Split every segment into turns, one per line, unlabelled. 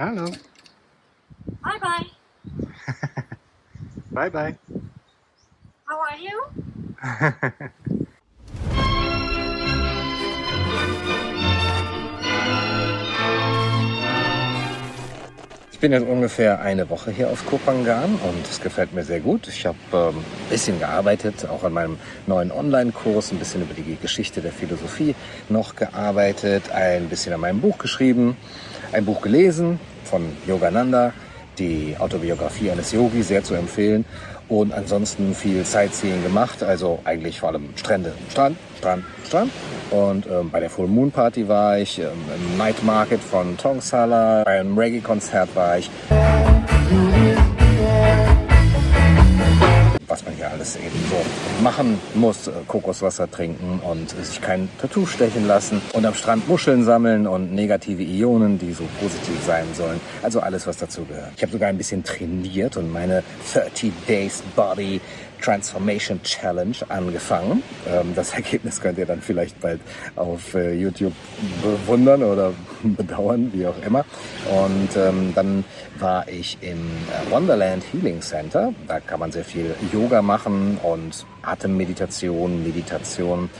Hallo.
Bye bye.
bye bye.
How are you?
bin jetzt ungefähr eine Woche hier auf Kopangan und es gefällt mir sehr gut. Ich habe ähm, ein bisschen gearbeitet, auch an meinem neuen Online-Kurs, ein bisschen über die Geschichte der Philosophie noch gearbeitet, ein bisschen an meinem Buch geschrieben, ein Buch gelesen von Yogananda, die Autobiografie eines Yogi, sehr zu empfehlen. Und ansonsten viel Sightseeing gemacht, also eigentlich vor allem Strände, Strand, Strand, Strand. Und ähm, bei der Full Moon Party war ich, ähm, im Night Market von Tongsala, bei einem Reggae-Konzert war ich. Was man hier alles eben so machen muss. Äh, Kokoswasser trinken und sich kein Tattoo stechen lassen. Und am Strand Muscheln sammeln und negative Ionen, die so positiv sein sollen. Also alles, was dazu gehört. Ich habe sogar ein bisschen trainiert und meine 30 Days Body Transformation Challenge angefangen. Ähm, das Ergebnis könnt ihr dann vielleicht bald auf äh, YouTube bewundern oder bedauern, wie auch immer. Und ähm, dann war ich im Wonderland Healing Center. Da kann man sehr viel Yoga machen und Atemmeditation, Meditation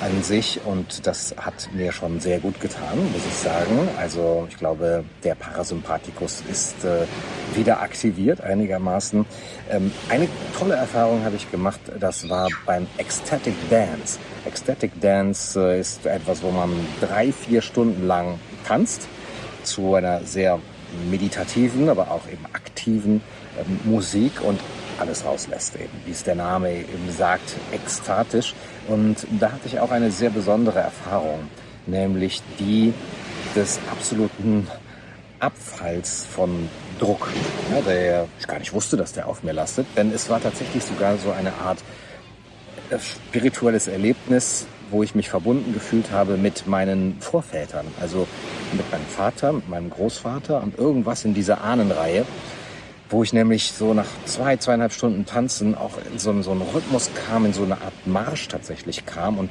an sich und das hat mir schon sehr gut getan, muss ich sagen. Also ich glaube, der Parasympathikus ist äh, wieder aktiviert einigermaßen. Ähm, eine tolle Erfahrung habe ich gemacht, das war beim Ecstatic Dance. Ecstatic Dance äh, ist etwas, wo man drei, vier Stunden lang tanzt zu einer sehr meditativen, aber auch eben aktiven ähm, Musik und alles rauslässt, eben, wie es der Name eben sagt, ekstatisch. Und da hatte ich auch eine sehr besondere Erfahrung, nämlich die des absoluten Abfalls von Druck, ja, der ich gar nicht wusste, dass der auf mir lastet. Denn es war tatsächlich sogar so eine Art äh, spirituelles Erlebnis, wo ich mich verbunden gefühlt habe mit meinen Vorvätern, also mit meinem Vater, mit meinem Großvater und irgendwas in dieser Ahnenreihe wo ich nämlich so nach zwei, zweieinhalb Stunden Tanzen auch in so, so einen Rhythmus kam, in so eine Art Marsch tatsächlich kam und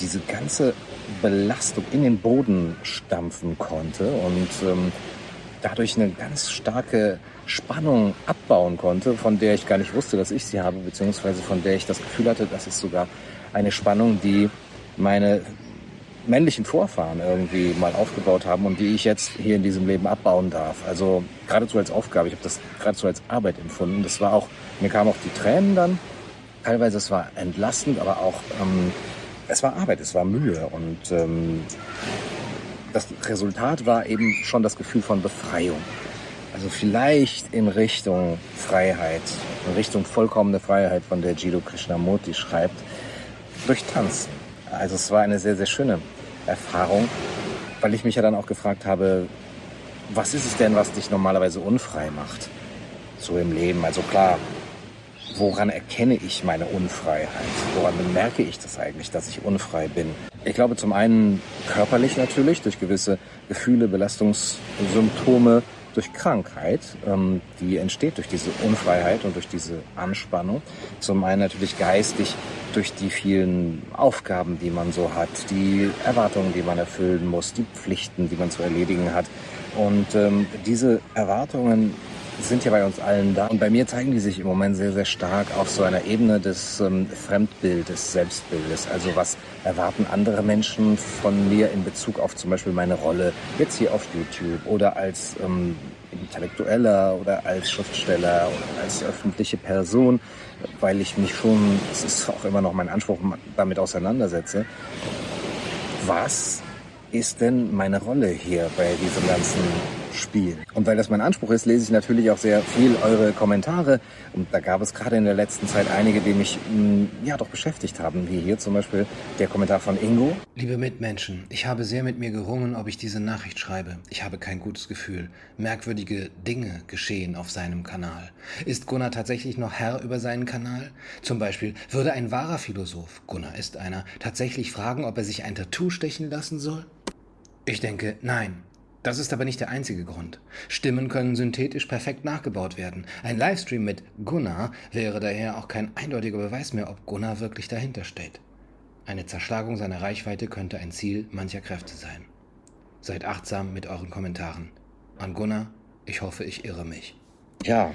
diese ganze Belastung in den Boden stampfen konnte und ähm, dadurch eine ganz starke Spannung abbauen konnte, von der ich gar nicht wusste, dass ich sie habe, beziehungsweise von der ich das Gefühl hatte, das ist sogar eine Spannung, die meine männlichen Vorfahren irgendwie mal aufgebaut haben und die ich jetzt hier in diesem Leben abbauen darf. Also geradezu als Aufgabe. Ich habe das geradezu als Arbeit empfunden. Das war auch, mir kamen auch die Tränen dann. Teilweise es war entlastend, aber auch ähm, es war Arbeit, es war Mühe und ähm, das Resultat war eben schon das Gefühl von Befreiung. Also vielleicht in Richtung Freiheit, in Richtung vollkommene Freiheit, von der Jiddu Krishnamurti schreibt, durch Tanzen. Also es war eine sehr, sehr schöne Erfahrung, weil ich mich ja dann auch gefragt habe, was ist es denn, was dich normalerweise unfrei macht? So im Leben. Also klar, woran erkenne ich meine Unfreiheit? Woran bemerke ich das eigentlich, dass ich unfrei bin? Ich glaube zum einen körperlich natürlich, durch gewisse Gefühle, Belastungssymptome, durch Krankheit, ähm, die entsteht durch diese Unfreiheit und durch diese Anspannung. Zum einen natürlich geistig durch die vielen Aufgaben, die man so hat, die Erwartungen, die man erfüllen muss, die Pflichten, die man zu erledigen hat. Und ähm, diese Erwartungen sind ja bei uns allen da. Und bei mir zeigen die sich im Moment sehr, sehr stark auf so einer Ebene des ähm, Fremdbildes, Selbstbildes. Also was erwarten andere Menschen von mir in Bezug auf zum Beispiel meine Rolle jetzt hier auf YouTube oder als ähm, Intellektueller oder als Schriftsteller oder als öffentliche Person, weil ich mich schon, das ist auch immer noch mein Anspruch, damit auseinandersetze. Was ist denn meine Rolle hier bei diesem ganzen Spiel? Und weil das mein Anspruch ist, lese ich natürlich auch sehr viel eure Kommentare. Und da gab es gerade in der letzten Zeit einige, die mich mh, mm, ja doch beschäftigt haben, wie hier zum Beispiel der Kommentar von Ingo.
Liebe Mitmenschen, ich habe sehr mit mir gerungen, ob ich diese Nachricht schreibe. Ich habe kein gutes Gefühl. Merkwürdige Dinge geschehen auf seinem Kanal. Ist Gunnar tatsächlich noch Herr über seinen Kanal? Zum Beispiel, würde ein wahrer Philosoph, Gunnar ist einer, tatsächlich fragen, ob er sich ein Tattoo stechen lassen soll? Ich denke, nein. Das ist aber nicht der einzige Grund. Stimmen können synthetisch perfekt nachgebaut werden. Ein Livestream mit Gunnar wäre daher auch kein eindeutiger Beweis mehr, ob Gunnar wirklich dahinter steht. Eine Zerschlagung seiner Reichweite könnte ein Ziel mancher Kräfte sein. Seid achtsam mit euren Kommentaren. An Gunnar, ich hoffe, ich irre mich.
Ja,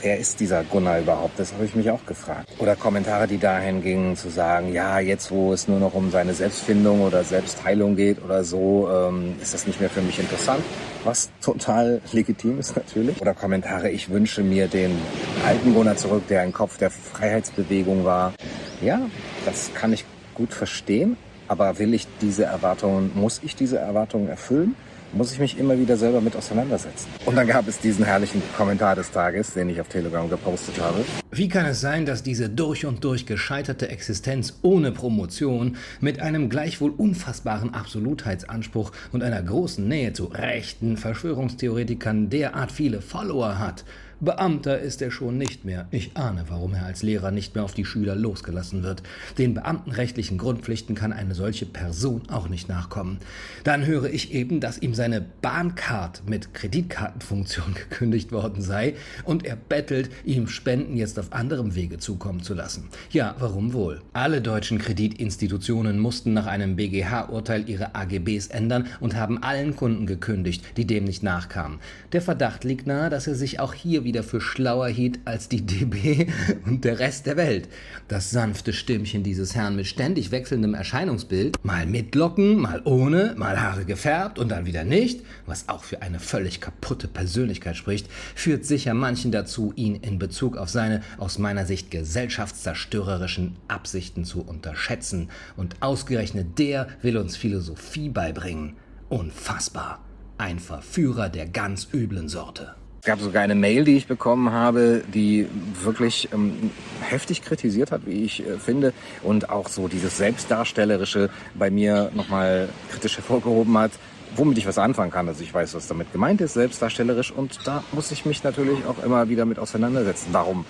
wer ist dieser Gunnar überhaupt? Das habe ich mich auch gefragt. Oder Kommentare, die dahin gingen, zu sagen, ja, jetzt wo es nur noch um seine Selbstfindung oder Selbstheilung geht oder so, ähm, ist das nicht mehr für mich interessant. Was total legitim ist natürlich. Oder Kommentare, ich wünsche mir den alten Gunnar zurück, der ein Kopf der Freiheitsbewegung war. Ja, das kann ich gut verstehen. Aber will ich diese Erwartungen, muss ich diese Erwartungen erfüllen? Muss ich mich immer wieder selber mit auseinandersetzen. Und dann gab es diesen herrlichen Kommentar des Tages, den ich auf Telegram gepostet habe.
Wie kann es sein, dass diese durch und durch gescheiterte Existenz ohne Promotion mit einem gleichwohl unfassbaren Absolutheitsanspruch und einer großen Nähe zu rechten Verschwörungstheoretikern derart viele Follower hat? Beamter ist er schon nicht mehr. Ich ahne, warum er als Lehrer nicht mehr auf die Schüler losgelassen wird. Den beamtenrechtlichen Grundpflichten kann eine solche Person auch nicht nachkommen. Dann höre ich eben, dass ihm seine Bahncard mit Kreditkartenfunktion gekündigt worden sei und er bettelt, ihm Spenden jetzt auf anderem Wege zukommen zu lassen. Ja, warum wohl? Alle deutschen Kreditinstitutionen mussten nach einem BGH-Urteil ihre AGBs ändern und haben allen Kunden gekündigt, die dem nicht nachkamen. Der Verdacht liegt nahe, dass er sich auch hier wieder wieder für schlauer hielt als die DB und der Rest der Welt. Das sanfte Stimmchen dieses Herrn mit ständig wechselndem Erscheinungsbild, mal mit Locken, mal ohne, mal Haare gefärbt und dann wieder nicht, was auch für eine völlig kaputte Persönlichkeit spricht, führt sicher manchen dazu, ihn in Bezug auf seine aus meiner Sicht gesellschaftszerstörerischen Absichten zu unterschätzen. Und ausgerechnet der will uns Philosophie beibringen. Unfassbar. Ein Verführer der ganz üblen Sorte.
Es gab sogar eine Mail, die ich bekommen habe, die wirklich ähm, heftig kritisiert hat, wie ich äh, finde, und auch so dieses Selbstdarstellerische bei mir nochmal kritisch hervorgehoben hat, womit ich was anfangen kann. Also ich weiß, was damit gemeint ist, selbstdarstellerisch, und da muss ich mich natürlich auch immer wieder mit auseinandersetzen. Warum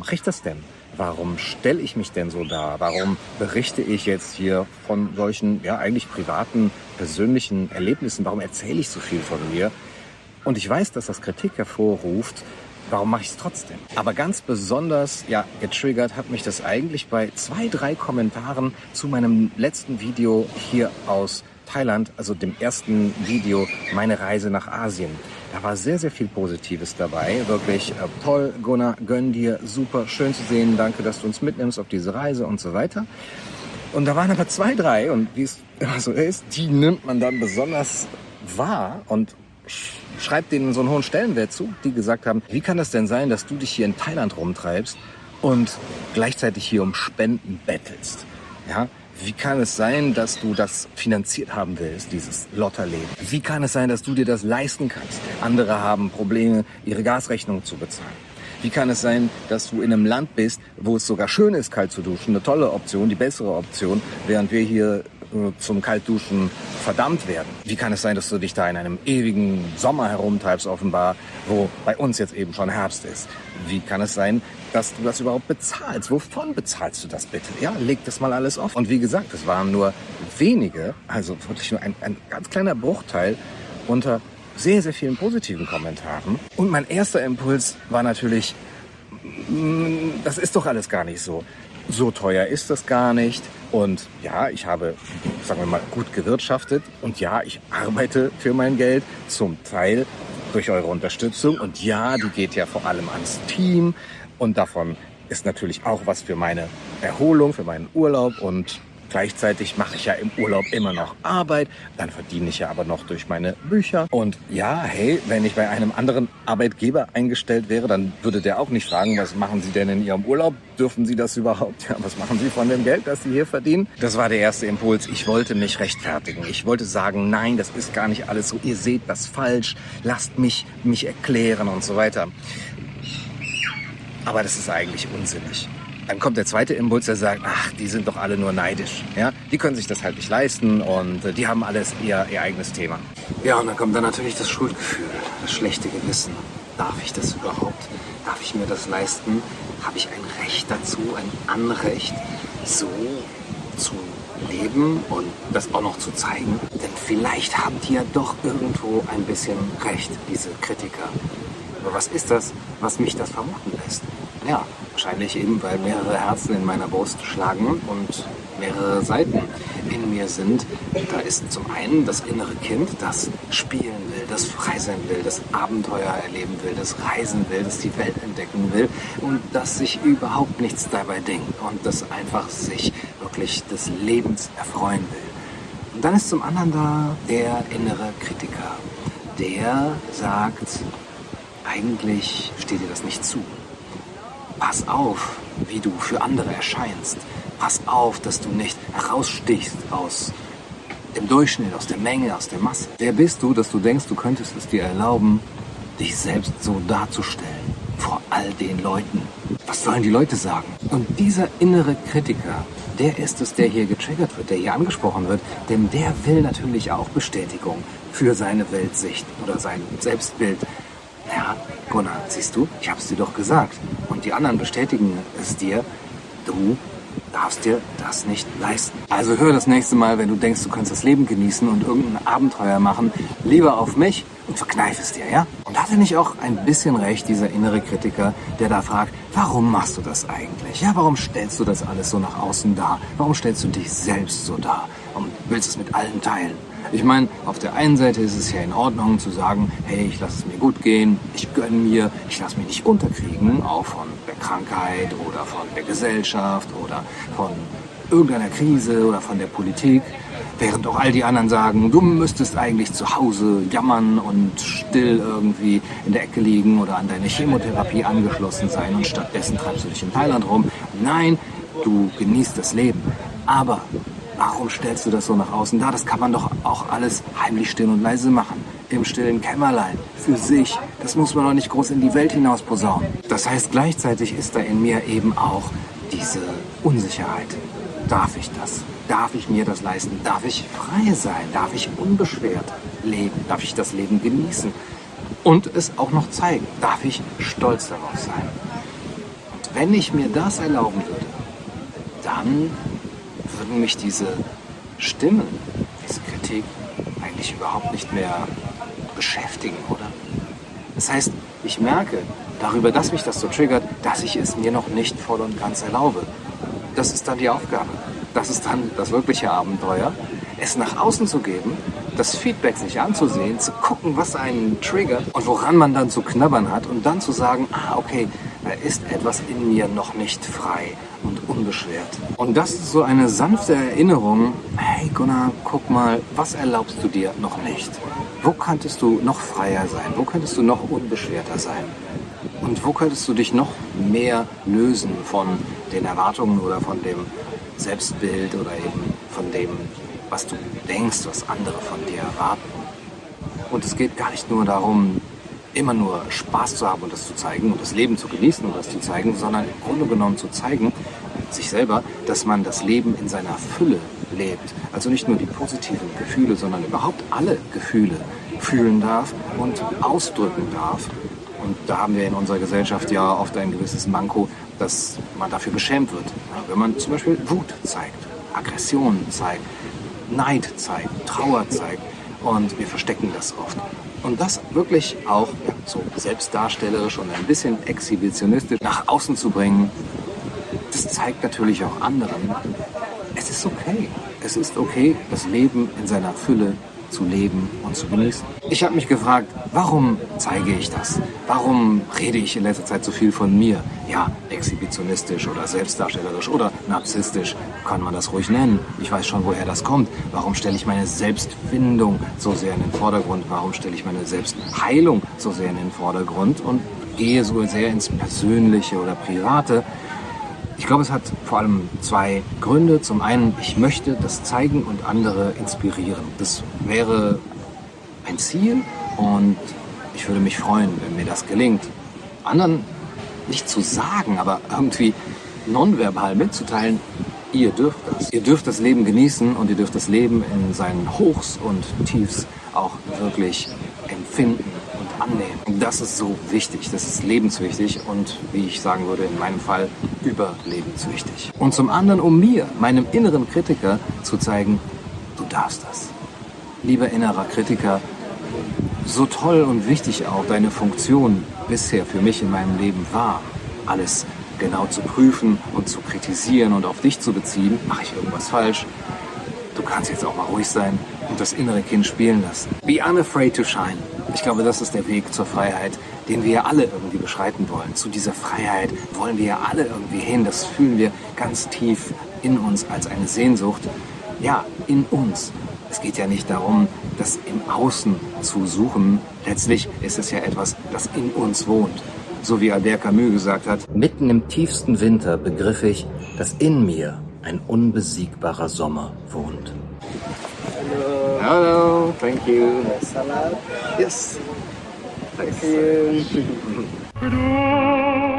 mache ich das denn? Warum stelle ich mich denn so dar? Warum berichte ich jetzt hier von solchen, ja, eigentlich privaten, persönlichen Erlebnissen? Warum erzähle ich so viel von mir? Und ich weiß, dass das Kritik hervorruft. Warum mache ich es trotzdem? Aber ganz besonders, ja, getriggert hat mich das eigentlich bei zwei, drei Kommentaren zu meinem letzten Video hier aus Thailand, also dem ersten Video, meine Reise nach Asien. Da war sehr, sehr viel Positives dabei. Wirklich äh, toll, Gunnar, gönn dir, super, schön zu sehen. Danke, dass du uns mitnimmst auf diese Reise und so weiter. Und da waren aber zwei, drei, und wie es immer so ist, die nimmt man dann besonders wahr und schreibt denen so einen hohen Stellenwert zu, die gesagt haben, wie kann das denn sein, dass du dich hier in Thailand rumtreibst und gleichzeitig hier um Spenden bettelst? Ja, wie kann es sein, dass du das finanziert haben willst, dieses Lotterleben? Wie kann es sein, dass du dir das leisten kannst? Andere haben Probleme, ihre Gasrechnung zu bezahlen. Wie kann es sein, dass du in einem Land bist, wo es sogar schön ist, kalt zu duschen, eine tolle Option, die bessere Option, während wir hier zum Kaltduschen verdammt werden. Wie kann es sein, dass du dich da in einem ewigen Sommer herumtreibst, offenbar, wo bei uns jetzt eben schon Herbst ist? Wie kann es sein, dass du das überhaupt bezahlst? Wovon bezahlst du das bitte? Ja, leg das mal alles auf. Und wie gesagt, es waren nur wenige, also wirklich nur ein, ein ganz kleiner Bruchteil unter sehr, sehr vielen positiven Kommentaren. Und mein erster Impuls war natürlich, mm, das ist doch alles gar nicht so. So teuer ist das gar nicht. Und ja, ich habe, sagen wir mal, gut gewirtschaftet. Und ja, ich arbeite für mein Geld, zum Teil durch eure Unterstützung. Und ja, die geht ja vor allem ans Team. Und davon ist natürlich auch was für meine Erholung, für meinen Urlaub. Und Gleichzeitig mache ich ja im Urlaub immer noch Arbeit, dann verdiene ich ja aber noch durch meine Bücher. Und ja, hey, wenn ich bei einem anderen Arbeitgeber eingestellt wäre, dann würde der auch nicht fragen, was machen Sie denn in Ihrem Urlaub? Dürfen Sie das überhaupt? Ja, was machen Sie von dem Geld, das Sie hier verdienen? Das war der erste Impuls. Ich wollte mich rechtfertigen. Ich wollte sagen, nein, das ist gar nicht alles so. Ihr seht das falsch. Lasst mich mich erklären und so weiter. Aber das ist eigentlich unsinnig. Dann kommt der zweite Impuls, der sagt, ach, die sind doch alle nur neidisch. Ja? Die können sich das halt nicht leisten und äh, die haben alles ihr, ihr eigenes Thema.
Ja, und dann kommt dann natürlich das Schuldgefühl, das schlechte Gewissen. Darf ich das überhaupt? Darf ich mir das leisten? Habe ich ein Recht dazu, ein Anrecht, so zu leben und das auch noch zu zeigen? Denn vielleicht haben die ja doch irgendwo ein bisschen recht, diese Kritiker. Aber was ist das, was mich das vermuten lässt? Ja, wahrscheinlich eben, weil mehrere Herzen in meiner Brust schlagen und mehrere Seiten in mir sind. Da ist zum einen das innere Kind, das spielen will,
das frei sein will, das Abenteuer erleben will, das reisen will, das die Welt entdecken will und das sich überhaupt nichts dabei denkt und das einfach sich wirklich des Lebens erfreuen will. Und dann ist zum anderen da der innere Kritiker, der sagt, eigentlich steht dir das nicht zu. Pass auf, wie du für andere erscheinst. Pass auf, dass du nicht herausstichst aus dem Durchschnitt, aus der Menge, aus der Masse. Wer bist du, dass du denkst, du könntest es dir erlauben, dich selbst so darzustellen vor all den Leuten? Was sollen die Leute sagen? Und dieser innere Kritiker, der ist es, der hier getriggert wird, der hier angesprochen wird, denn der will natürlich auch Bestätigung für seine Weltsicht oder sein Selbstbild. Ja, Gunnar, siehst du, ich hab's dir doch gesagt. Und die anderen bestätigen es dir, du darfst dir das nicht leisten. Also hör das nächste Mal, wenn du denkst, du könntest das Leben genießen und irgendein Abenteuer machen, lieber auf mich und verkneif es dir, ja? Und hat er nicht auch ein bisschen recht, dieser innere Kritiker, der da fragt, warum machst du das eigentlich? Ja, warum stellst du das alles so nach außen dar? Warum stellst du dich selbst so dar und willst es mit allen teilen? Ich meine, auf der einen Seite ist es ja in Ordnung zu sagen, hey, ich lasse es mir gut gehen, ich gönne mir, ich lasse mich nicht unterkriegen, auch von der Krankheit oder von der Gesellschaft oder von irgendeiner Krise oder von der Politik. Während auch all die anderen sagen, du müsstest eigentlich zu Hause jammern und still irgendwie in der Ecke liegen oder an deine Chemotherapie angeschlossen sein und stattdessen treibst du dich in Thailand rum. Nein, du genießt das Leben. Aber Warum stellst du das so nach außen dar? Das kann man doch auch alles heimlich still und leise machen. Im stillen Kämmerlein. Für sich. Das muss man doch nicht groß in die Welt hinaus posaunen. Das heißt, gleichzeitig ist da in mir eben auch diese Unsicherheit. Darf ich das? Darf ich mir das leisten? Darf ich frei sein? Darf ich unbeschwert leben? Darf ich das Leben genießen? Und es auch noch zeigen? Darf ich stolz darauf sein? Und wenn ich mir das erlauben würde, dann würden mich diese Stimmen, diese Kritik eigentlich überhaupt nicht mehr beschäftigen, oder? Das heißt, ich merke darüber, dass mich das so triggert, dass ich es mir noch nicht voll und ganz erlaube. Das ist dann die Aufgabe. Das ist dann das wirkliche Abenteuer, es nach außen zu geben, das Feedback sich anzusehen, zu gucken, was einen triggert und woran man dann zu knabbern hat und dann zu sagen, ah, okay, da ist etwas in mir noch nicht frei und unbeschwert. Und das ist so eine sanfte Erinnerung, hey Gunnar, guck mal, was erlaubst du dir noch nicht? Wo könntest du noch freier sein? Wo könntest du noch unbeschwerter sein? Und wo könntest du dich noch mehr lösen von den Erwartungen oder von dem Selbstbild oder eben von dem, was du denkst, was andere von dir erwarten? Und es geht gar nicht nur darum, immer nur Spaß zu haben und das zu zeigen und das Leben zu genießen und das zu zeigen, sondern im Grunde genommen zu zeigen, sich selber, dass man das Leben in seiner Fülle lebt. Also nicht nur die positiven Gefühle, sondern überhaupt alle Gefühle fühlen darf und ausdrücken darf. Und da haben wir in unserer Gesellschaft ja oft ein gewisses Manko, dass man dafür beschämt wird. wenn man zum Beispiel Wut zeigt, Aggression zeigt, Neid zeigt, Trauer zeigt. Und wir verstecken das oft. Und das wirklich auch ja, so selbstdarstellerisch und ein bisschen exhibitionistisch nach außen zu bringen, das zeigt natürlich auch anderen, es ist okay. Es ist okay, das Leben in seiner Fülle zu leben und zu genießen. Ich habe mich gefragt, warum zeige ich das? Warum rede ich in letzter Zeit so viel von mir? Ja, exhibitionistisch oder selbstdarstellerisch oder narzisstisch kann man das ruhig nennen. Ich weiß schon, woher das kommt. Warum stelle ich meine Selbstfindung so sehr in den Vordergrund? Warum stelle ich meine Selbstheilung so sehr in den Vordergrund und gehe so sehr ins Persönliche oder Private? Ich glaube, es hat vor allem zwei Gründe. Zum einen, ich möchte das zeigen und andere inspirieren. Das wäre ein Ziel und ich würde mich freuen, wenn mir das gelingt. Anderen nicht zu sagen, aber irgendwie nonverbal mitzuteilen, ihr dürft das. Ihr dürft das Leben genießen und ihr dürft das Leben in seinen Hochs und Tiefs auch wirklich empfinden annehmen. Das ist so wichtig, das ist lebenswichtig und wie ich sagen würde, in meinem Fall überlebenswichtig. Und zum anderen, um mir, meinem inneren Kritiker, zu zeigen, du darfst das. Lieber innerer Kritiker, so toll und wichtig auch deine Funktion bisher für mich in meinem Leben war, alles genau zu prüfen und zu kritisieren und auf dich zu beziehen, mache ich irgendwas falsch. Du kannst jetzt auch mal ruhig sein und das innere Kind spielen lassen. Be unafraid to shine. Ich glaube, das ist der Weg zur Freiheit, den wir ja alle irgendwie beschreiten wollen. Zu dieser Freiheit wollen wir ja alle irgendwie hin. Das fühlen wir ganz tief in uns als eine Sehnsucht. Ja, in uns. Es geht ja nicht darum, das im Außen zu suchen. Letztlich ist es ja etwas, das in uns wohnt. So wie Albert Camus gesagt hat, mitten im tiefsten Winter begriff ich, dass in mir ein unbesiegbarer Sommer wohnt.
Hello.
Hello, thank you.
Salat.
Yes.
Thank you.